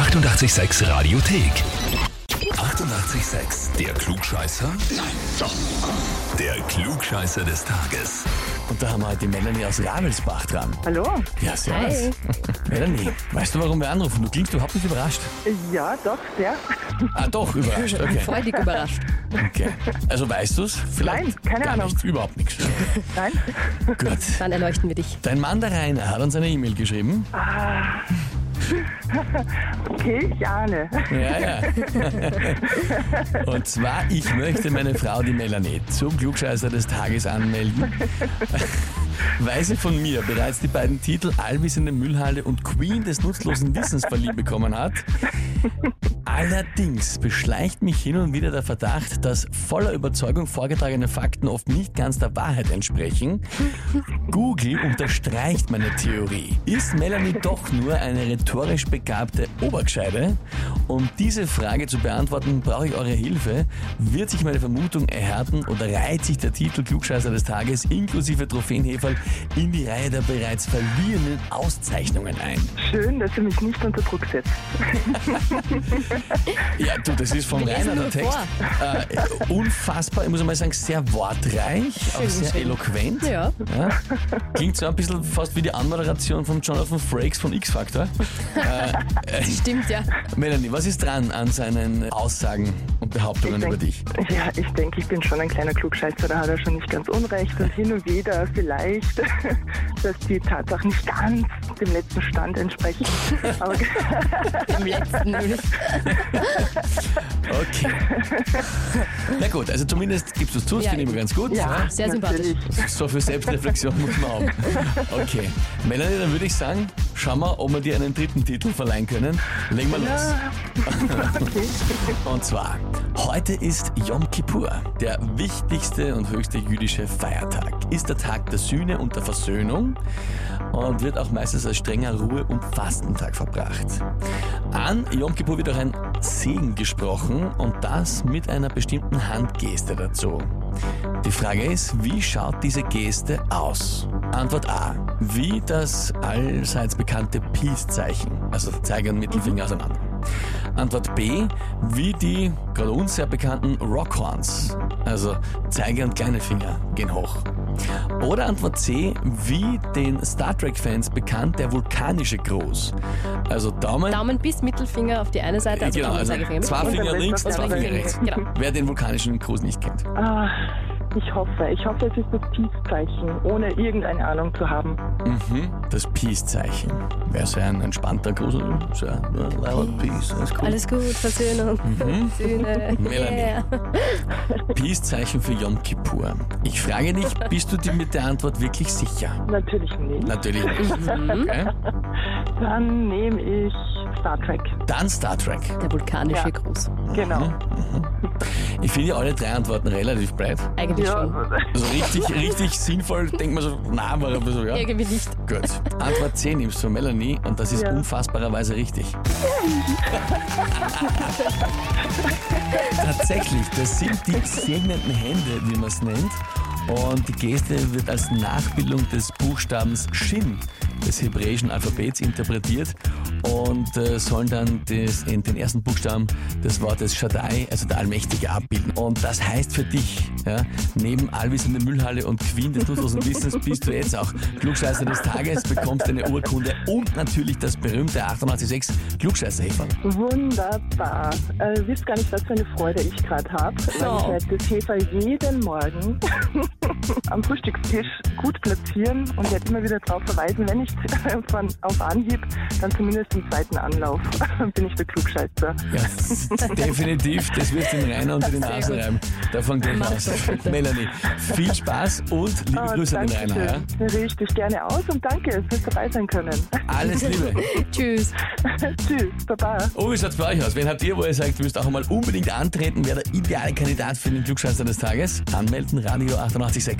886 Radiothek. 88,6. Der Klugscheißer? Nein, doch. Der Klugscheißer des Tages. Und da haben wir heute die Melanie aus Ravelsbach dran. Hallo? Ja, servus. Melanie, weißt du, warum wir anrufen? Du klingst überhaupt nicht überrascht. Ja, doch, sehr. Ah, doch, überrascht. Okay. Freudig überrascht. okay. Also weißt du es? Nein, keine gar Ahnung. Nicht, überhaupt nichts. Nein? Gut. Dann erleuchten wir dich. Dein Mann, der Rainer, hat uns eine E-Mail geschrieben. Okay, ich ahne. Ja, ja. Und zwar, ich möchte meine Frau, die Melanie, zum Klugscheißer des Tages anmelden, weil sie von mir bereits die beiden Titel Allwissende Müllhalde und Queen des nutzlosen Wissens verliehen bekommen hat. Allerdings beschleicht mich hin und wieder der Verdacht, dass voller Überzeugung vorgetragene Fakten oft nicht ganz der Wahrheit entsprechen. Google unterstreicht meine Theorie. Ist Melanie doch nur eine rhetorisch begabte Obergescheide? Um diese Frage zu beantworten, brauche ich eure Hilfe. Wird sich meine Vermutung erhärten oder reiht sich der Titel Klugscheißer des Tages inklusive Trophäenheferl in die Reihe der bereits verliehenen Auszeichnungen ein? Schön, dass du mich nicht unter Druck setzt. Ja, du, das ist vom Rainer der Text. Äh, unfassbar, ich muss mal sagen, sehr wortreich, auch Schön sehr geschrieben. eloquent. Ja. Ja. Klingt so ein bisschen fast wie die Anmoderation von Jonathan Frakes von X-Factor. Stimmt, ja. Melanie, was ist dran an seinen Aussagen und Behauptungen über dich? ja, ich denke, ich bin schon ein kleiner Klugscheißer, da hat er schon nicht ganz unrecht. Und hin und wieder vielleicht, dass die Tatsachen nicht ganz dem letzten Stand entsprechen. Aber Im letzten nämlich. Okay. Na gut, also zumindest gibst du es zu, das Ja, finde ich immer ganz gut. ja, Sehr sympathisch. So viel Selbstreflexion muss man haben. Okay. Melanie, dann würde ich sagen, schauen wir, ob wir dir einen dritten Titel verleihen können. Legen wir los. Und zwar, heute ist Yom Kippur, der wichtigste und höchste jüdische Feiertag. Ist der Tag der Sühne und der Versöhnung und wird auch meistens als strenger Ruhe- und Fastentag verbracht. An Yom Kippur wird auch ein Segen gesprochen und das mit einer bestimmten Handgeste dazu. Die Frage ist, wie schaut diese Geste aus? Antwort A. Wie das allseits bekannte Peace-Zeichen, also Zeiger und Mittelfinger auseinander. Antwort B, wie die gerade uns sehr bekannten Rockhorns, also Zeiger und kleine Finger gehen hoch. Oder Antwort C, wie den Star Trek-Fans bekannt, der vulkanische Gruß. Also Daumen, Daumen bis Mittelfinger auf die eine Seite, also genau, Daumen, also Zeigefinger. zwei Finger links, zwei Finger rechts. Genau. Wer den vulkanischen Gruß nicht kennt. Ah, ich hoffe, ich hoffe, es ist das Peace-Zeichen, ohne irgendeine Ahnung zu haben. Mhm, das Peace-Zeichen. Wäre sehr ein entspannter Gruß. ja, loud Peace, alles gut. Alles gut, Versöhnung, Sühne. Melanie. Yeah. Peace-Zeichen für Yom Kippur. Ich frage dich, bist du dir mit der Antwort wirklich sicher? Natürlich nicht. Natürlich nicht. Okay. Dann nehme ich Star Trek. Dann Star Trek. Der vulkanische Ja. Gruß. Genau. Ich finde ja alle drei Antworten relativ breit. Eigentlich Ja, schon. Also richtig, richtig sinnvoll, denkt man so, na, aber aber so, ja. Irgendwie nicht. Gut. Antwort C nimmst du, Melanie, und das ist Ja. unfassbarerweise richtig. Tatsächlich, das sind die segnenden Hände, wie man es nennt. Und die Geste wird als Nachbildung des Buchstabens Shin des hebräischen Alphabets interpretiert und äh, sollen dann des, in den ersten Buchstaben des Wortes Shaddai, also der Allmächtige, abbilden. Und das heißt für dich, ja, neben Allwissende Müllhalle und Queen des nutzlosen Wissens bist du jetzt auch Klugscheißer des Tages, bekommst eine Urkunde und natürlich das berühmte 886 klugscheißer -Häferl. Wunderbar. Äh, wisst gar nicht, was für eine Freude ich gerade habe. Weil ich werde das Heferl jeden Morgen am Frühstückstisch gut platzieren und werde immer wieder darauf verweisen, wenn nicht von, auf Anhieb, dann zumindest im zweiten Anlauf bin ich der Klugscheißer. Ja, definitiv, das wirst du den Rainer unter die Nase reiben. Davon gehe ich aus. Melanie, viel Spaß und liebe Oh, Grüße an den Rainer. Ja? ich gerne aus und danke fürs dabei sein können. Alles Liebe. Tschüss. Tschüss, Baba. Oh, wie schaut's bei euch aus? Wen habt ihr, wo ihr sagt, ihr müsst auch einmal unbedingt antreten? Wer der ideale Kandidat für den Klugscheißer des Tages? Anmelden, Radio 886